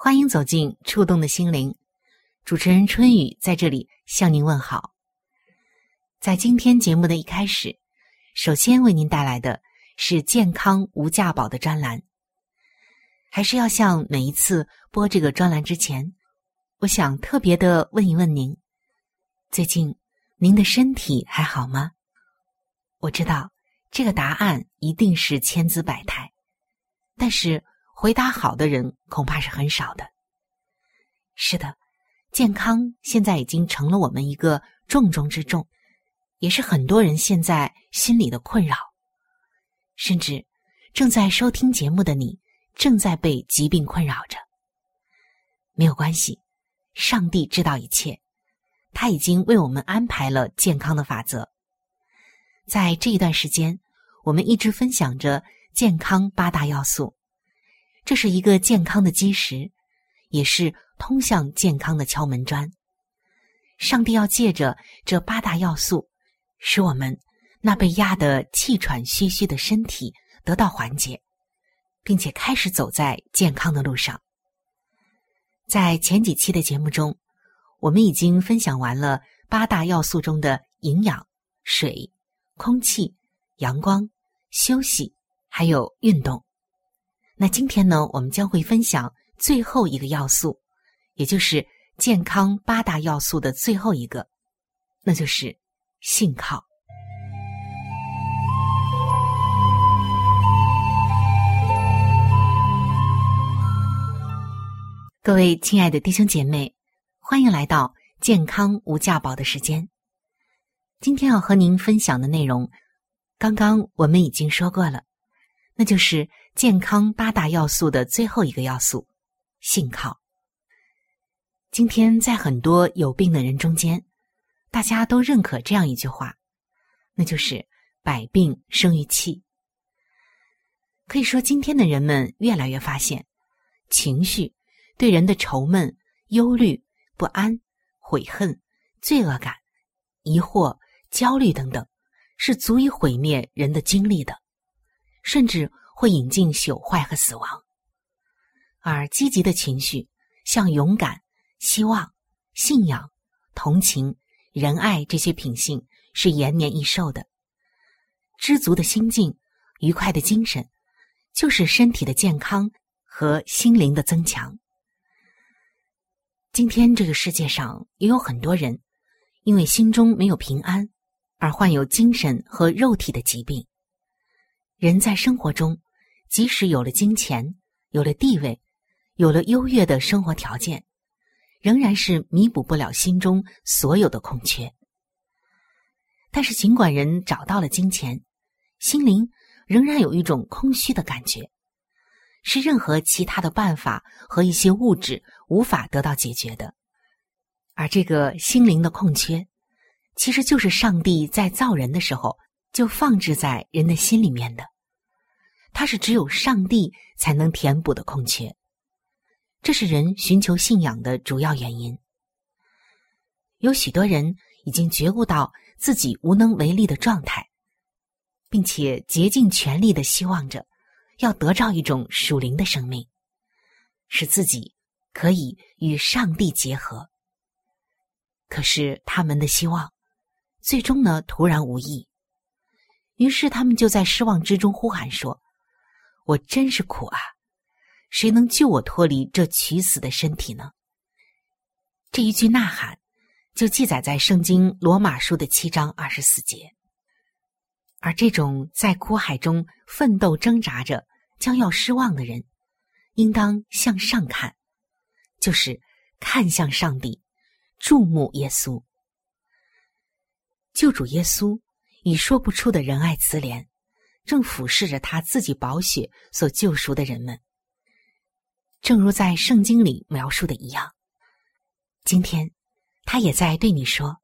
欢迎走进触动的心灵。主持人春雨在这里向您问好。在今天节目的一开始。首先为您带来的是健康无价宝的专栏。还是要像每一次播这个专栏之前，我想特别的问一问您：最近您的身体还好吗？我知道这个答案一定是千姿百态，但是回答好的人恐怕是很少的。是的，健康现在已经成了我们一个重中之重。也是很多人现在心里的困扰，甚至正在收听节目的你，正在被疾病困扰着。没有关系，上帝知道一切，他已经为我们安排了健康的法则。在这一段时间，我们一直分享着健康八大要素，这是一个健康的基石，也是通向健康的敲门砖。上帝要借着这八大要素。使我们那被压得气喘吁吁的身体得到缓解，并且开始走在健康的路上。在前几期的节目中，我们已经分享完了八大要素中的营养、水、空气、阳光、休息，还有运动。那今天呢，我们将会分享最后一个要素，也就是健康八大要素的最后一个，那就是。信靠，各位亲爱的弟兄姐妹，欢迎来到健康无价宝的时间。今天要和您分享的内容，刚刚我们已经说过了，那就是健康八大要素的最后一个要素——信靠。今天在很多有病的人中间。大家都认可这样一句话，那就是“百病生于气”。可以说，今天的人们越来越发现，情绪对人的愁闷、忧虑、不安、悔恨、罪恶感、疑惑、焦虑等等，是足以毁灭人的精力的，甚至会引进朽坏和死亡。而积极的情绪，像勇敢、希望、信仰、同情。仁爱这些品性是延年益寿的，知足的心境、愉快的精神，就是身体的健康和心灵的增强。今天这个世界上也有很多人，因为心中没有平安，而患有精神和肉体的疾病。人在生活中，即使有了金钱、有了地位、有了优越的生活条件。仍然是弥补不了心中所有的空缺。但是，尽管人找到了金钱，心灵仍然有一种空虚的感觉，是任何其他的办法和一些物质无法得到解决的。而这个心灵的空缺，其实就是上帝在造人的时候就放置在人的心里面的，它是只有上帝才能填补的空缺。这是人寻求信仰的主要原因。有许多人已经觉悟到自己无能为力的状态，并且竭尽全力的希望着要得到一种属灵的生命，使自己可以与上帝结合。可是他们的希望，最终呢徒然无益。于是他们就在失望之中呼喊说：“我真是苦啊！谁能救我脱离这取死的身体呢？”这一句呐喊，就记载在圣经罗马书的七章二十四节。而这种在苦海中奋斗挣扎着将要失望的人，应当向上看，就是看向上帝。注目耶稣，救主耶稣以说不出的仁爱慈怜，正俯视着他自己宝血所救赎的人们。正如在圣经里描述的一样，今天他也在对你说：“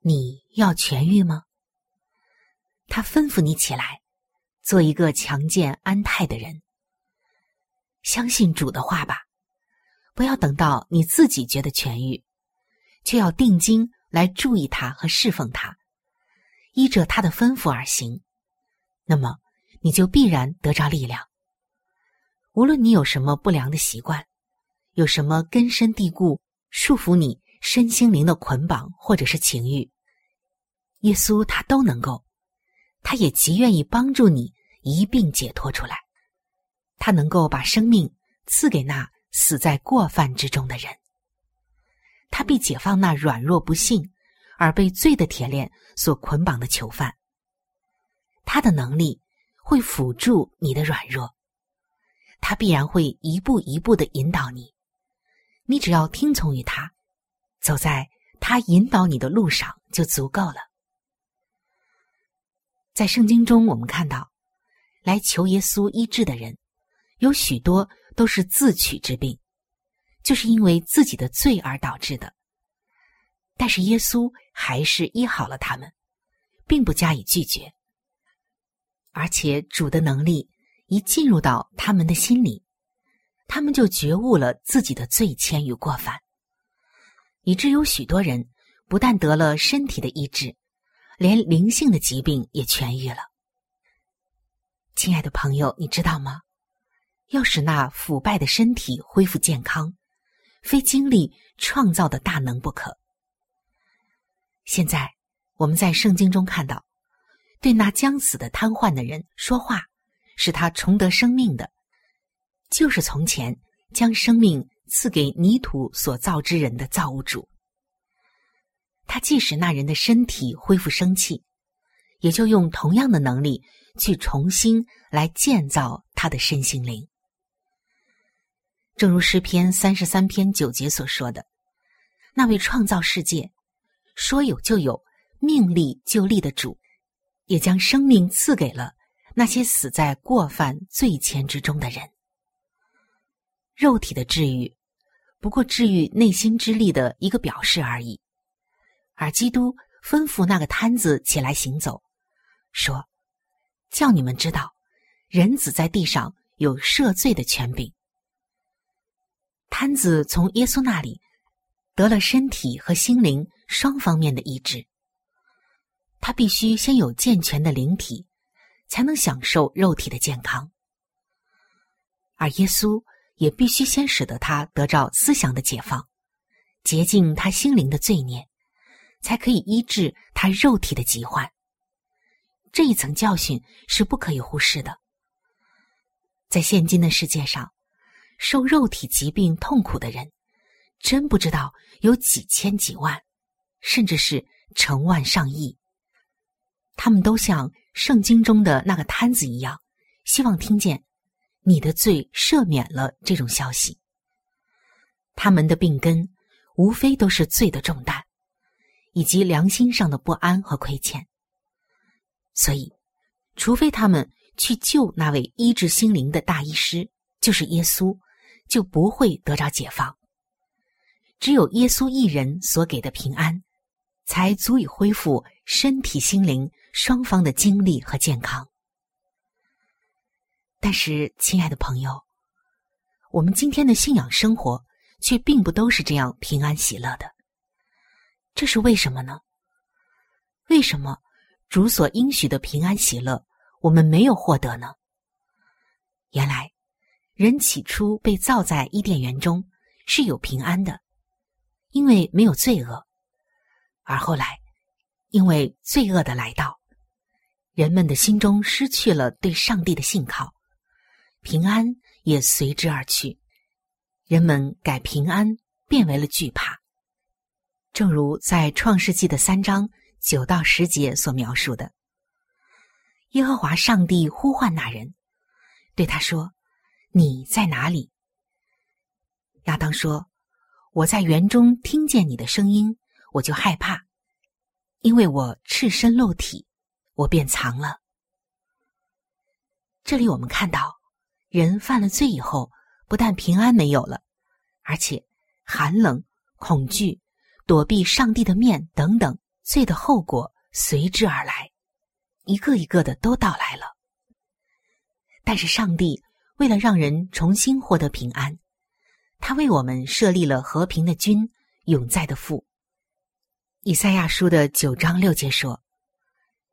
你要痊愈吗？”他吩咐你起来，做一个强健安泰的人。相信主的话吧，不要等到你自己觉得痊愈。却要定睛来注意他和侍奉他，依着他的吩咐而行，那么你就必然得着力量。无论你有什么不良的习惯，有什么根深蒂固束缚你身心灵的捆绑，或者是情欲，耶稣他都能够，他也极愿意帮助你一并解脱出来。他能够把生命赐给那死在过犯之中的人。他必解放那软弱不幸而被罪的铁链所捆绑的囚犯。他的能力会辅助你的软弱，他必然会一步一步的引导你。你只要听从于他，走在他引导你的路上就足够了。在圣经中，我们看到来求耶稣医治的人，有许多都是自取之病。就是因为自己的罪而导致的，但是耶稣还是医好了他们，并不加以拒绝。而且主的能力一进入到他们的心里，他们就觉悟了自己的罪愆与过犯，以致有许多人不但得了身体的医治，连灵性的疾病也痊愈了。亲爱的朋友，你知道吗？要使那腐败的身体恢复健康。非经历创造的大能不可。现在我们在圣经中看到，对那将死的瘫痪的人说话，使他重得生命的，就是从前将生命赐给泥土所造之人的造物主。他既使那人的身体恢复生气，也就用同样的能力去重新来建造他的身心灵。正如诗篇三十三篇九节所说的，那位创造世界、说有就有、命立就立的主，也将生命赐给了那些死在过犯罪前之中的人。肉体的治愈，不过治愈内心之力的一个表示而已。而基督吩咐那个摊子起来行走，说：“叫你们知道，人子在地上有赦罪的权柄。”摊子从耶稣那里得了身体和心灵双方面的医治。他必须先有健全的灵体，才能享受肉体的健康。而耶稣也必须先使得他得着思想的解放，洁净他心灵的罪孽，才可以医治他肉体的疾患。这一层教训是不可以忽视的。在现今的世界上。受肉体疾病痛苦的人，真不知道有几千几万，甚至是成万上亿。他们都像圣经中的那个摊子一样，希望听见你的罪赦免了这种消息。他们的病根，无非都是罪的重担，以及良心上的不安和亏欠。所以，除非他们去救那位医治心灵的大医师，就是耶稣。就不会得着解放。只有耶稣一人所给的平安，才足以恢复身体、心灵双方的精力和健康。但是，亲爱的朋友，我们今天的信仰生活却并不都是这样平安喜乐的。这是为什么呢？为什么主所应许的平安喜乐，我们没有获得呢？原来，人起初被造在伊甸园中是有平安的，因为没有罪恶；而后来，因为罪恶的来到，人们的心中失去了对上帝的信靠，平安也随之而去。人们改平安变为了惧怕，正如在创世纪的三章九到十节所描述的，耶和华上帝呼唤那人。对他说：“你在哪里？”亚当说：“我在园中听见你的声音，我就害怕，因为我赤身露体，我便藏了。”这里我们看到，人犯了罪以后，不但平安没有了，而且寒冷、恐惧、躲避上帝的面等等罪的后果随之而来，一个一个的都到来了。但是上帝为了让人重新获得平安，他为我们设立了和平的君，永在的父。以赛亚书的九章六节说：“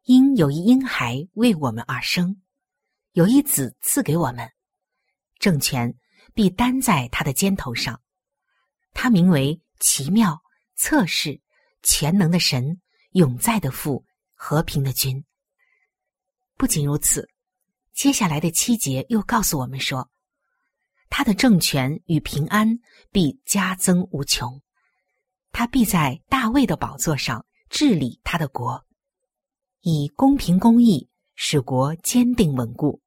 因有一婴孩为我们而生，有一子赐给我们，政权必担在他的肩头上。他名为奇妙、测试、全能的神，永在的父，和平的君。”不仅如此。接下来的七节又告诉我们说，他的政权与平安必加增无穷，他必在大卫的宝座上治理他的国，以公平公义使国坚定稳固，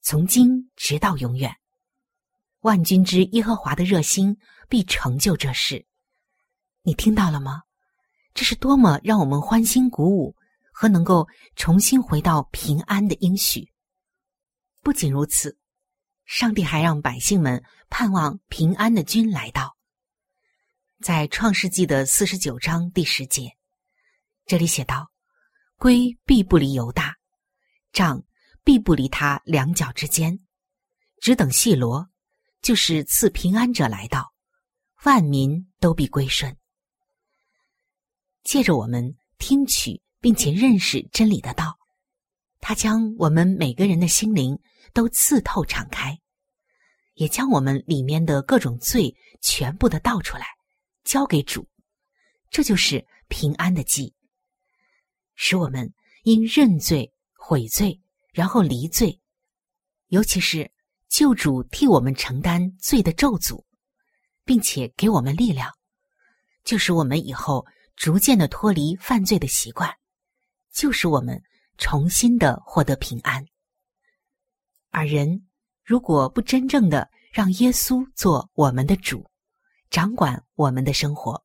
从今直到永远。万军之耶和华的热心必成就这事。你听到了吗？这是多么让我们欢欣鼓舞和能够重新回到平安的应许。不仅如此，上帝还让百姓们盼望平安的君来到。在创世纪的四十九章第十节，这里写道：“龟必不离犹大，杖必不离他两脚之间，只等细罗，就是赐平安者来到，万民都必归顺。”借着我们听取并且认识真理的道，他将我们每个人的心灵。都刺透敞开，也将我们里面的各种罪全部的倒出来，交给主，这就是平安的祭，使我们因认罪悔罪，然后离罪，尤其是救主替我们承担罪的咒诅，并且给我们力量，就使我们以后逐渐的脱离犯罪的习惯，就使我们重新的获得平安。而人如果不真正的让耶稣做我们的主，掌管我们的生活，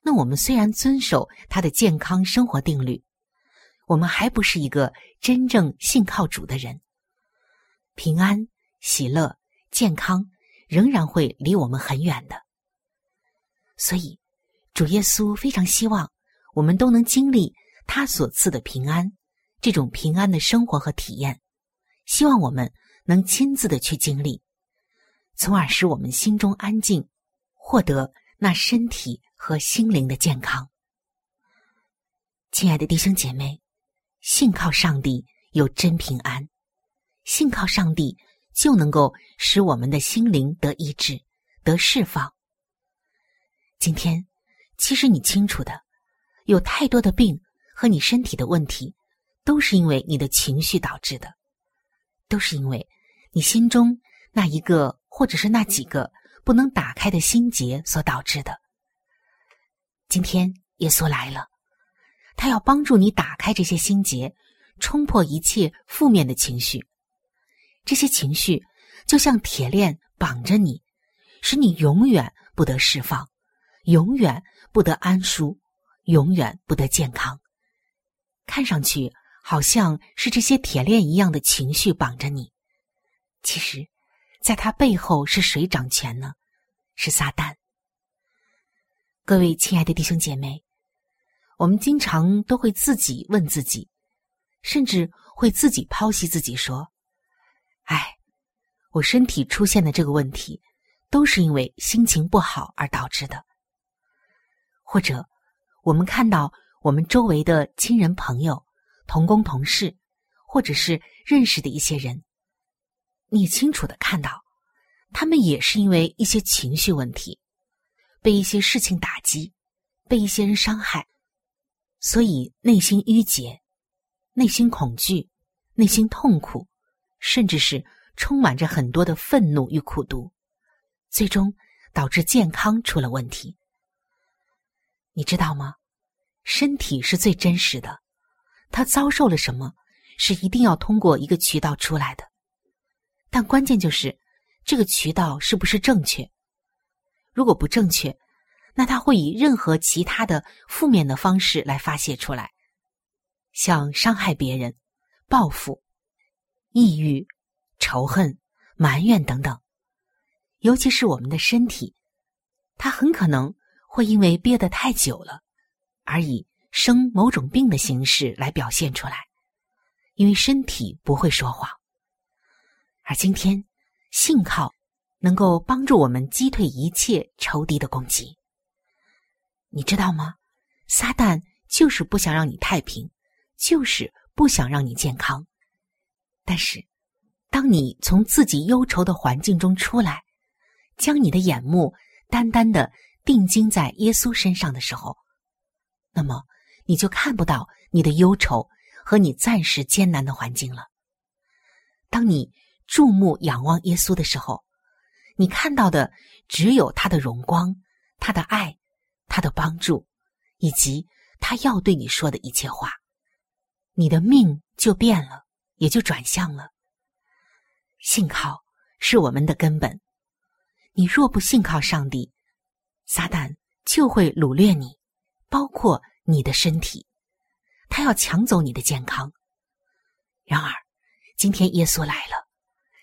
那我们虽然遵守他的健康生活定律，我们还不是一个真正信靠主的人。平安、喜乐、健康仍然会离我们很远的。所以，主耶稣非常希望我们都能经历他所赐的平安，这种平安的生活和体验。希望我们能亲自的去经历，从而使我们心中安静，获得那身体和心灵的健康。亲爱的弟兄姐妹，信靠上帝有真平安，信靠上帝就能够使我们的心灵得医治、得释放。今天，其实你清楚的，有太多的病和你身体的问题，都是因为你的情绪导致的。都是因为你心中那一个或者是那几个不能打开的心结所导致的。今天耶稣来了，他要帮助你打开这些心结，冲破一切负面的情绪。这些情绪就像铁链绑着你，使你永远不得释放，永远不得安舒，永远不得健康。看上去。好像是这些铁链一样的情绪绑着你，其实，在他背后是谁掌权呢？是撒旦。各位亲爱的弟兄姐妹，我们经常都会自己问自己，甚至会自己剖析自己说：“哎，我身体出现的这个问题，都是因为心情不好而导致的。或者，我们看到我们周围的亲人、朋友、同工、同事，或者是认识的一些人，你清楚的看到，他们也是因为一些情绪问题，被一些事情打击，被一些人伤害，所以内心郁结，内心恐惧，内心痛苦，甚至是充满着很多的愤怒与苦毒，最终导致健康出了问题。你知道吗？身体是最真实的，它遭受了什么，是一定要通过一个渠道出来的。但关键就是这个渠道是不是正确？如果不正确，那它会以任何其他的负面的方式来发泄出来，像伤害别人、报复、抑郁、仇恨、埋怨等等。尤其是我们的身体，它很可能。会因为憋得太久了，而以生某种病的形式来表现出来，因为身体不会说谎。而今天，信靠能够帮助我们击退一切仇敌的攻击。你知道吗？撒旦就是不想让你太平，就是不想让你健康。但是，当你从自己忧愁的环境中出来，将你的眼目单单的。定睛在耶稣身上的时候，那么你就看不到你的忧愁和你暂时艰难的环境了。当你注目仰望耶稣的时候，你看到的只有他的荣光、他的爱、他的帮助，以及他要对你说的一切话。你的命就变了，也就转向了。信靠是我们的根本。你若不信靠上帝，撒旦就会掳掠你，包括你的身体，他要抢走你的健康。然而，今天耶稣来了，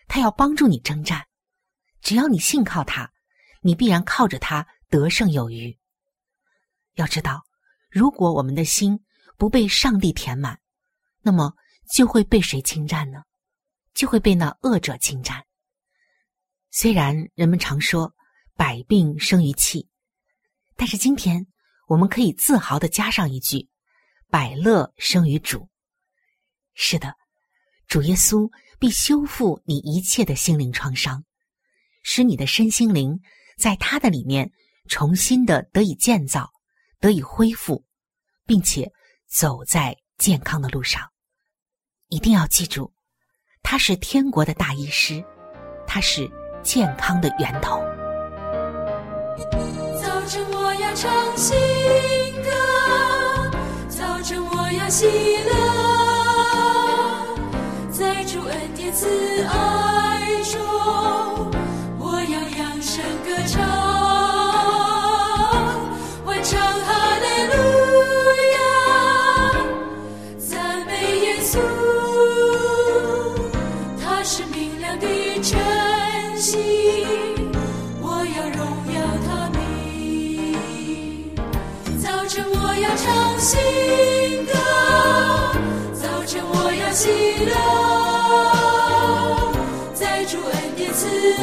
他要帮助你征战。只要你信靠他，你必然靠着他得胜有余。要知道，如果我们的心不被上帝填满，那么就会被谁侵占呢？就会被那恶者侵占。虽然人们常说“百病生于气”。但是今天，我们可以自豪的加上一句：“百乐生于主。”是的，主耶稣必修复你一切的心灵创伤，使你的身心灵在他的里面重新的得以建造、得以恢复，并且走在健康的路上。一定要记住，他是天国的大医师，他是健康的源头。早晨我要唱新歌，早晨我要喜乐，此爱。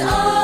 all.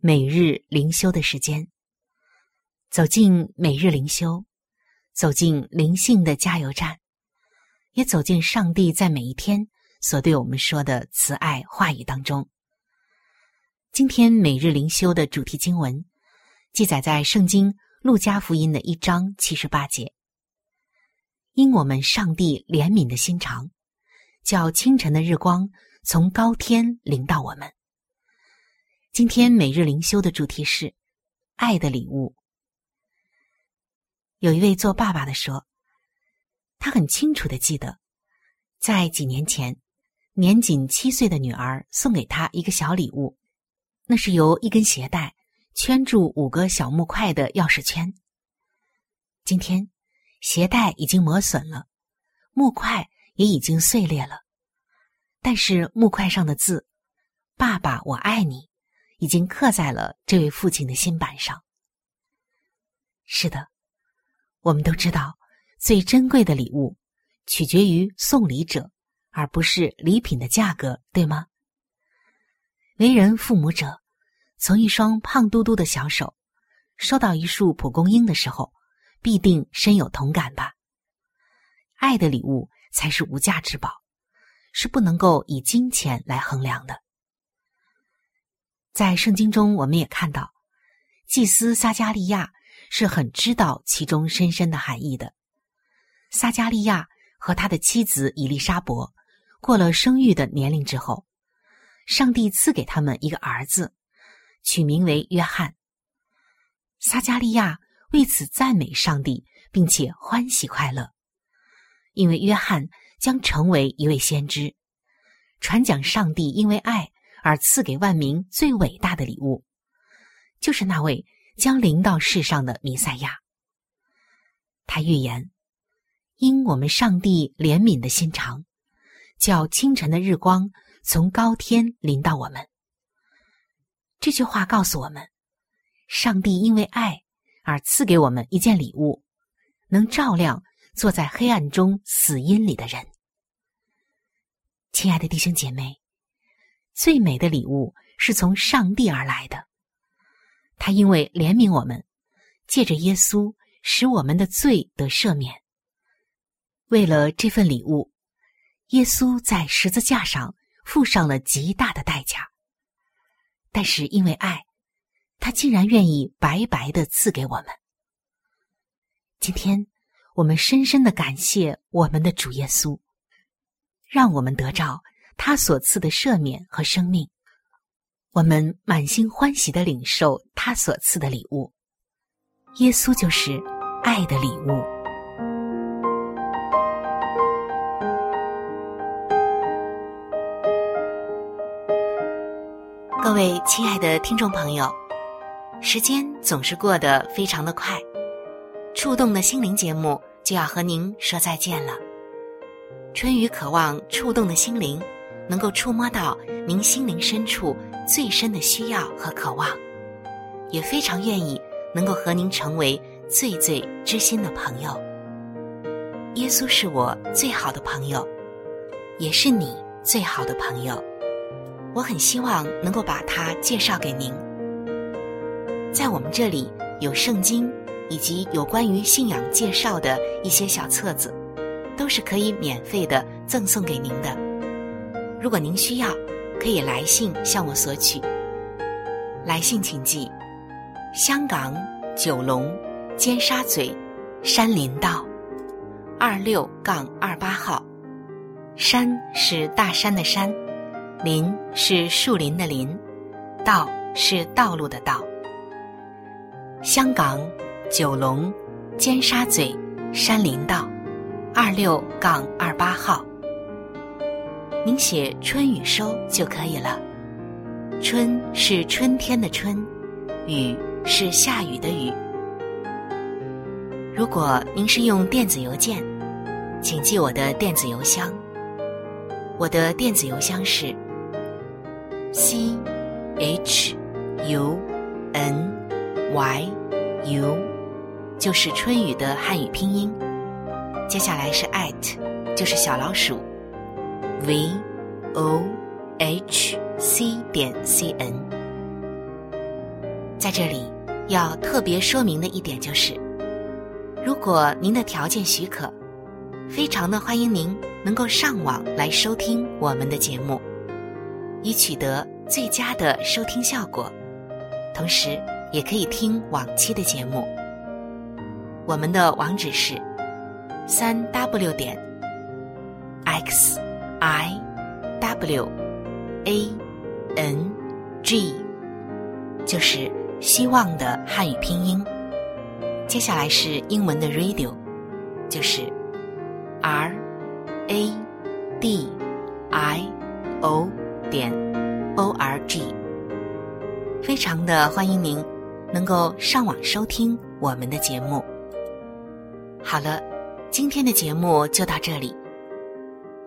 每日灵修的时间。走进每日灵修，走进灵性的加油站，也走进上帝在每一天所对我们说的慈爱话语当中。今天每日灵修的主题经文记载在圣经路加福音的一章七十八节。因我们上帝怜悯的心肠，叫清晨的日光。从高天临到我们。今天每日灵修的主题是“爱的礼物”。有一位做爸爸的说，他很清楚的记得，在几年前，年仅七岁的女儿送给他一个小礼物，那是由一根鞋带圈住五个小木块的钥匙圈。今天，鞋带已经磨损了，木块也已经碎裂了。但是木块上的字“爸爸，我爱你”已经刻在了这位父亲的心板上。是的，我们都知道，最珍贵的礼物取决于送礼者，而不是礼品的价格，对吗？为人父母者，从一双胖嘟嘟的小手收到一束蒲公英的时候，必定深有同感吧？爱的礼物才是无价之宝。是不能够以金钱来衡量的。在圣经中，我们也看到，祭司撒加利亚是很知道其中深深的含义的。撒加利亚和他的妻子伊丽莎伯过了生育的年龄之后，上帝赐给他们一个儿子，取名为约翰。撒加利亚为此赞美上帝，并且欢喜快乐，因为约翰。将成为一位先知，传讲上帝因为爱而赐给万民最伟大的礼物，就是那位将临到世上的弥赛亚。他预言：因我们上帝怜悯的心肠，叫清晨的日光从高天临到我们。这句话告诉我们，上帝因为爱而赐给我们一件礼物，能照亮。坐在黑暗中死荫里的人，亲爱的弟兄姐妹，最美的礼物是从上帝而来的。他因为怜悯我们，借着耶稣使我们的罪得赦免。为了这份礼物，耶稣在十字架上付上了极大的代价。但是因为爱，他竟然愿意白白的赐给我们。今天。我们深深的感谢我们的主耶稣，让我们得着他所赐的赦免和生命。我们满心欢喜的领受他所赐的礼物。耶稣就是爱的礼物。各位亲爱的听众朋友，时间总是过得非常的快，触动的心灵节目。就要和您说再见了。春雨渴望触动的心灵，能够触摸到您心灵深处最深的需要和渴望，也非常愿意能够和您成为最最知心的朋友。耶稣是我最好的朋友，也是你最好的朋友。我很希望能够把他介绍给您。在我们这里有圣经以及有关于信仰介绍的一些小册子，都是可以免费的赠送给您的。如果您需要，可以来信向我索取。来信请寄：香港九龙尖沙咀山林道二六杠二八号。山是大山的山，林是树林的林，道是道路的道。香港九龙尖沙咀山林道二六杠二八号。您写“春雨收”就可以了。春是春天的春，雨是下雨的雨。如果您是用电子邮件，请记我的电子邮箱。我的电子邮箱是 c h u n y u，就是春雨的汉语拼音。接下来是 at，就是小老鼠。V o h c 点 c n，在这里要特别说明的一点就是，如果您的条件许可，非常的欢迎您能够上网来收听我们的节目，以取得最佳的收听效果。同时，也可以听往期的节目。我们的网址是三 w 点 x。I w a n g 就是希望的汉语拼音。接下来是英文的 radio，就是 r a d i o 点 o r g。非常的欢迎您能够上网收听我们的节目。好了，今天的节目就到这里。